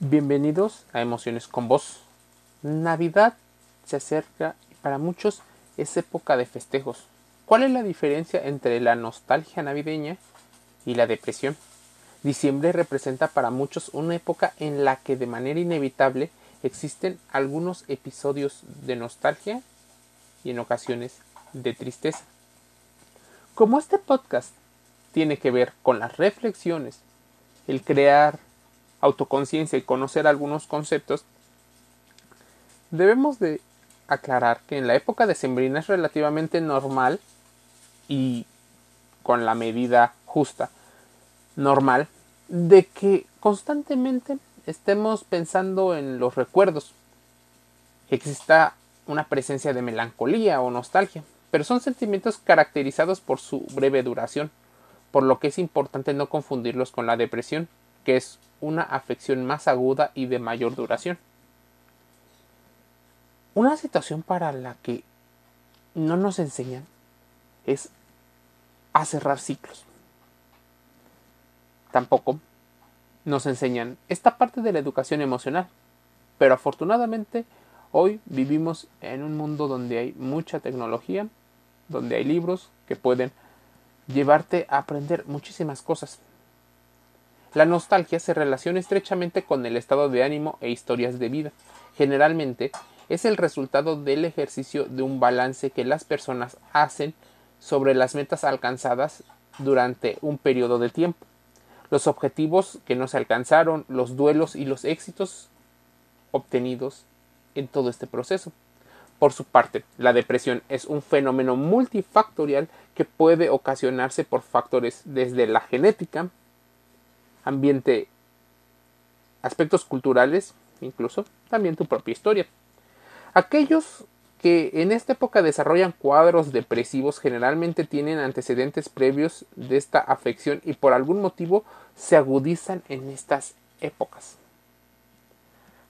Bienvenidos a Emociones con Vos. Navidad se acerca y para muchos es época de festejos. ¿Cuál es la diferencia entre la nostalgia navideña y la depresión? Diciembre representa para muchos una época en la que de manera inevitable existen algunos episodios de nostalgia y en ocasiones de tristeza. Como este podcast tiene que ver con las reflexiones, el crear autoconciencia y conocer algunos conceptos, debemos de aclarar que en la época de sembrina es relativamente normal y con la medida justa normal de que constantemente estemos pensando en los recuerdos, exista una presencia de melancolía o nostalgia, pero son sentimientos caracterizados por su breve duración, por lo que es importante no confundirlos con la depresión, que es una afección más aguda y de mayor duración. Una situación para la que no nos enseñan es a cerrar ciclos. Tampoco nos enseñan esta parte de la educación emocional. Pero afortunadamente hoy vivimos en un mundo donde hay mucha tecnología, donde hay libros que pueden llevarte a aprender muchísimas cosas. La nostalgia se relaciona estrechamente con el estado de ánimo e historias de vida. Generalmente es el resultado del ejercicio de un balance que las personas hacen sobre las metas alcanzadas durante un periodo de tiempo, los objetivos que no se alcanzaron, los duelos y los éxitos obtenidos en todo este proceso. Por su parte, la depresión es un fenómeno multifactorial que puede ocasionarse por factores desde la genética, ambiente, aspectos culturales, incluso también tu propia historia. Aquellos que en esta época desarrollan cuadros depresivos generalmente tienen antecedentes previos de esta afección y por algún motivo se agudizan en estas épocas.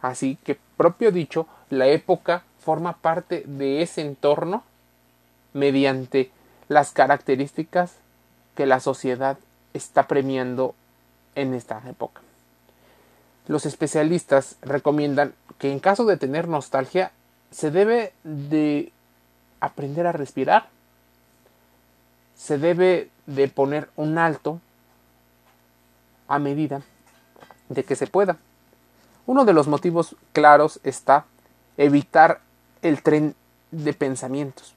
Así que, propio dicho, la época forma parte de ese entorno mediante las características que la sociedad está premiando en esta época. Los especialistas recomiendan que en caso de tener nostalgia se debe de aprender a respirar, se debe de poner un alto a medida de que se pueda. Uno de los motivos claros está evitar el tren de pensamientos.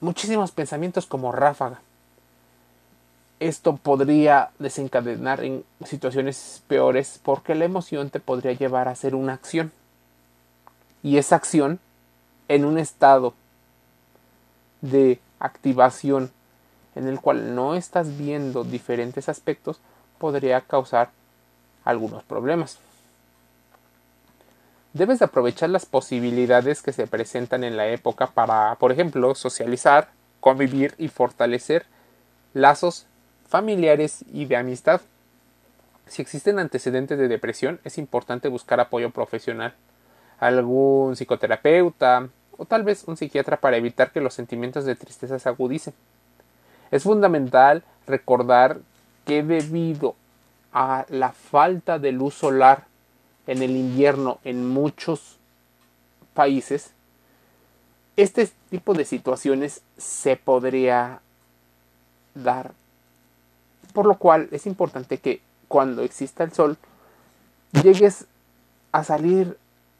Muchísimos pensamientos como ráfaga esto podría desencadenar en situaciones peores porque la emoción te podría llevar a hacer una acción. Y esa acción, en un estado de activación en el cual no estás viendo diferentes aspectos, podría causar algunos problemas. Debes aprovechar las posibilidades que se presentan en la época para, por ejemplo, socializar, convivir y fortalecer lazos familiares y de amistad. Si existen antecedentes de depresión, es importante buscar apoyo profesional, algún psicoterapeuta o tal vez un psiquiatra para evitar que los sentimientos de tristeza se agudicen. Es fundamental recordar que debido a la falta de luz solar en el invierno en muchos países, este tipo de situaciones se podría dar por lo cual es importante que cuando exista el sol llegues a salir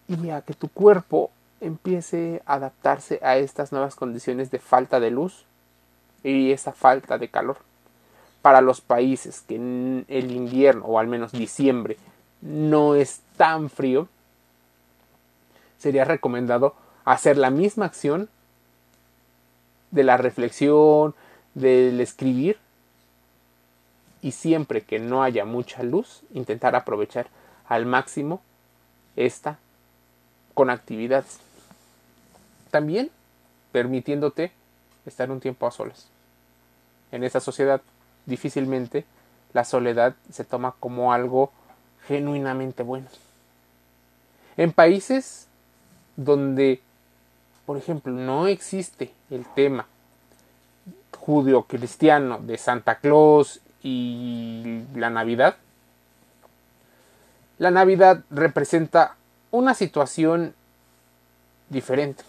y a que tu cuerpo empiece a adaptarse a estas nuevas condiciones de falta de luz y esa falta de calor. Para los países que en el invierno o al menos diciembre no es tan frío, sería recomendado hacer la misma acción de la reflexión, del escribir, y siempre que no haya mucha luz, intentar aprovechar al máximo esta con actividades. También permitiéndote estar un tiempo a solas. En esta sociedad difícilmente la soledad se toma como algo genuinamente bueno. En países donde, por ejemplo, no existe el tema judío-cristiano de Santa Claus y la Navidad, La Navidad representa una situación diferente.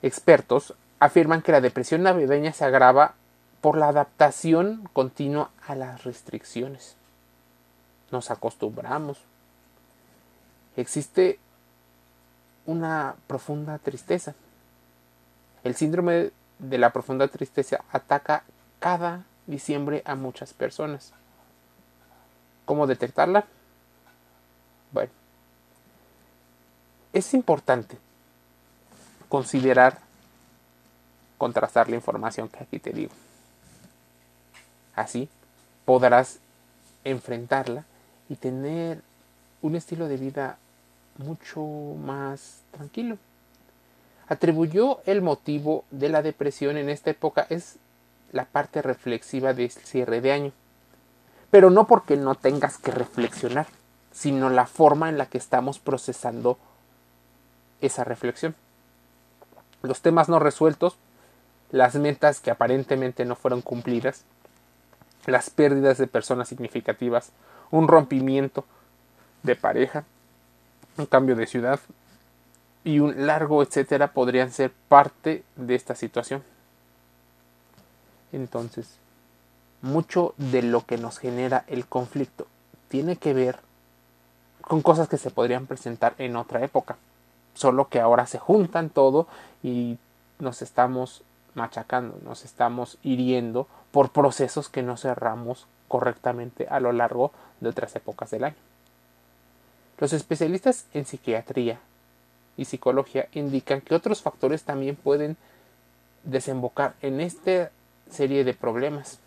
Expertos afirman que la depresión navideña se agrava por la adaptación continua a las restricciones. Nos acostumbramos. Existe una profunda tristeza. El síndrome de la profunda tristeza ataca cada diciembre a muchas personas. ¿Cómo detectarla? Bueno, es importante considerar contrastar la información que aquí te digo. Así podrás enfrentarla y tener un estilo de vida mucho más tranquilo. Atribuyó el motivo de la depresión en esta época es la parte reflexiva del cierre de año. Pero no porque no tengas que reflexionar, sino la forma en la que estamos procesando esa reflexión. Los temas no resueltos, las metas que aparentemente no fueron cumplidas, las pérdidas de personas significativas, un rompimiento de pareja, un cambio de ciudad y un largo etcétera podrían ser parte de esta situación. Entonces, mucho de lo que nos genera el conflicto tiene que ver con cosas que se podrían presentar en otra época, solo que ahora se juntan todo y nos estamos machacando, nos estamos hiriendo por procesos que no cerramos correctamente a lo largo de otras épocas del año. Los especialistas en psiquiatría y psicología indican que otros factores también pueden desembocar en esta serie de problemas.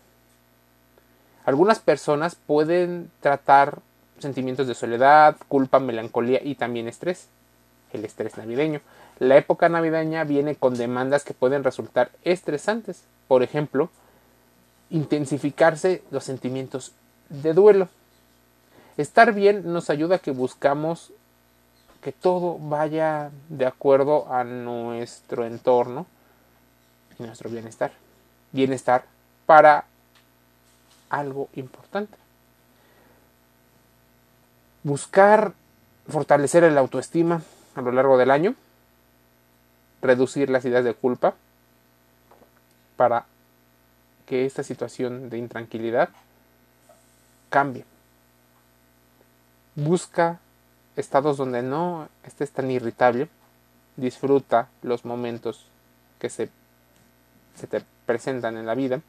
Algunas personas pueden tratar sentimientos de soledad, culpa, melancolía y también estrés, el estrés navideño. La época navideña viene con demandas que pueden resultar estresantes. Por ejemplo, intensificarse los sentimientos de duelo. Estar bien nos ayuda a que buscamos que todo vaya de acuerdo a nuestro entorno y nuestro bienestar. Bienestar para algo importante. Buscar fortalecer el autoestima a lo largo del año, reducir las ideas de culpa para que esta situación de intranquilidad cambie. Busca estados donde no estés tan irritable, disfruta los momentos que se, se te presentan en la vida,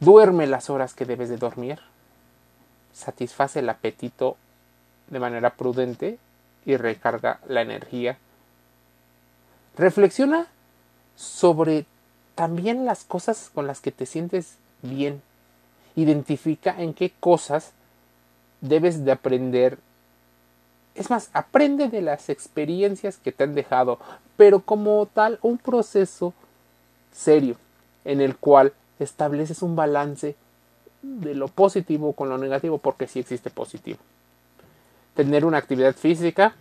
duerme las horas que debes de dormir, satisface el apetito de manera prudente y recarga la energía. Reflexiona sobre también las cosas con las que te sientes bien. Identifica en qué cosas debes de aprender. Es más, aprende de las experiencias que te han dejado, pero como tal un proceso serio en el cual estableces un balance de lo positivo con lo negativo, porque sí existe positivo. Tener una actividad física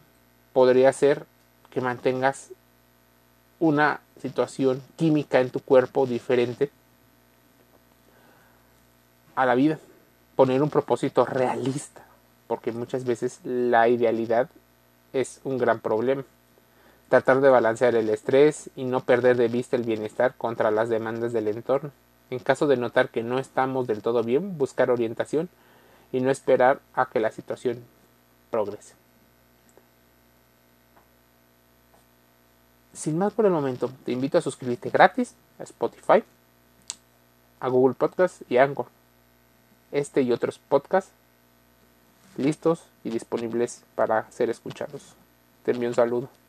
podría ser que mantengas una situación química en tu cuerpo diferente a la vida. Poner un propósito realista, porque muchas veces la idealidad es un gran problema. Tratar de balancear el estrés y no perder de vista el bienestar contra las demandas del entorno. En caso de notar que no estamos del todo bien, buscar orientación y no esperar a que la situación progrese. Sin más por el momento, te invito a suscribirte gratis a Spotify, a Google Podcast y Anchor. Este y otros podcasts listos y disponibles para ser escuchados. Te envío un saludo.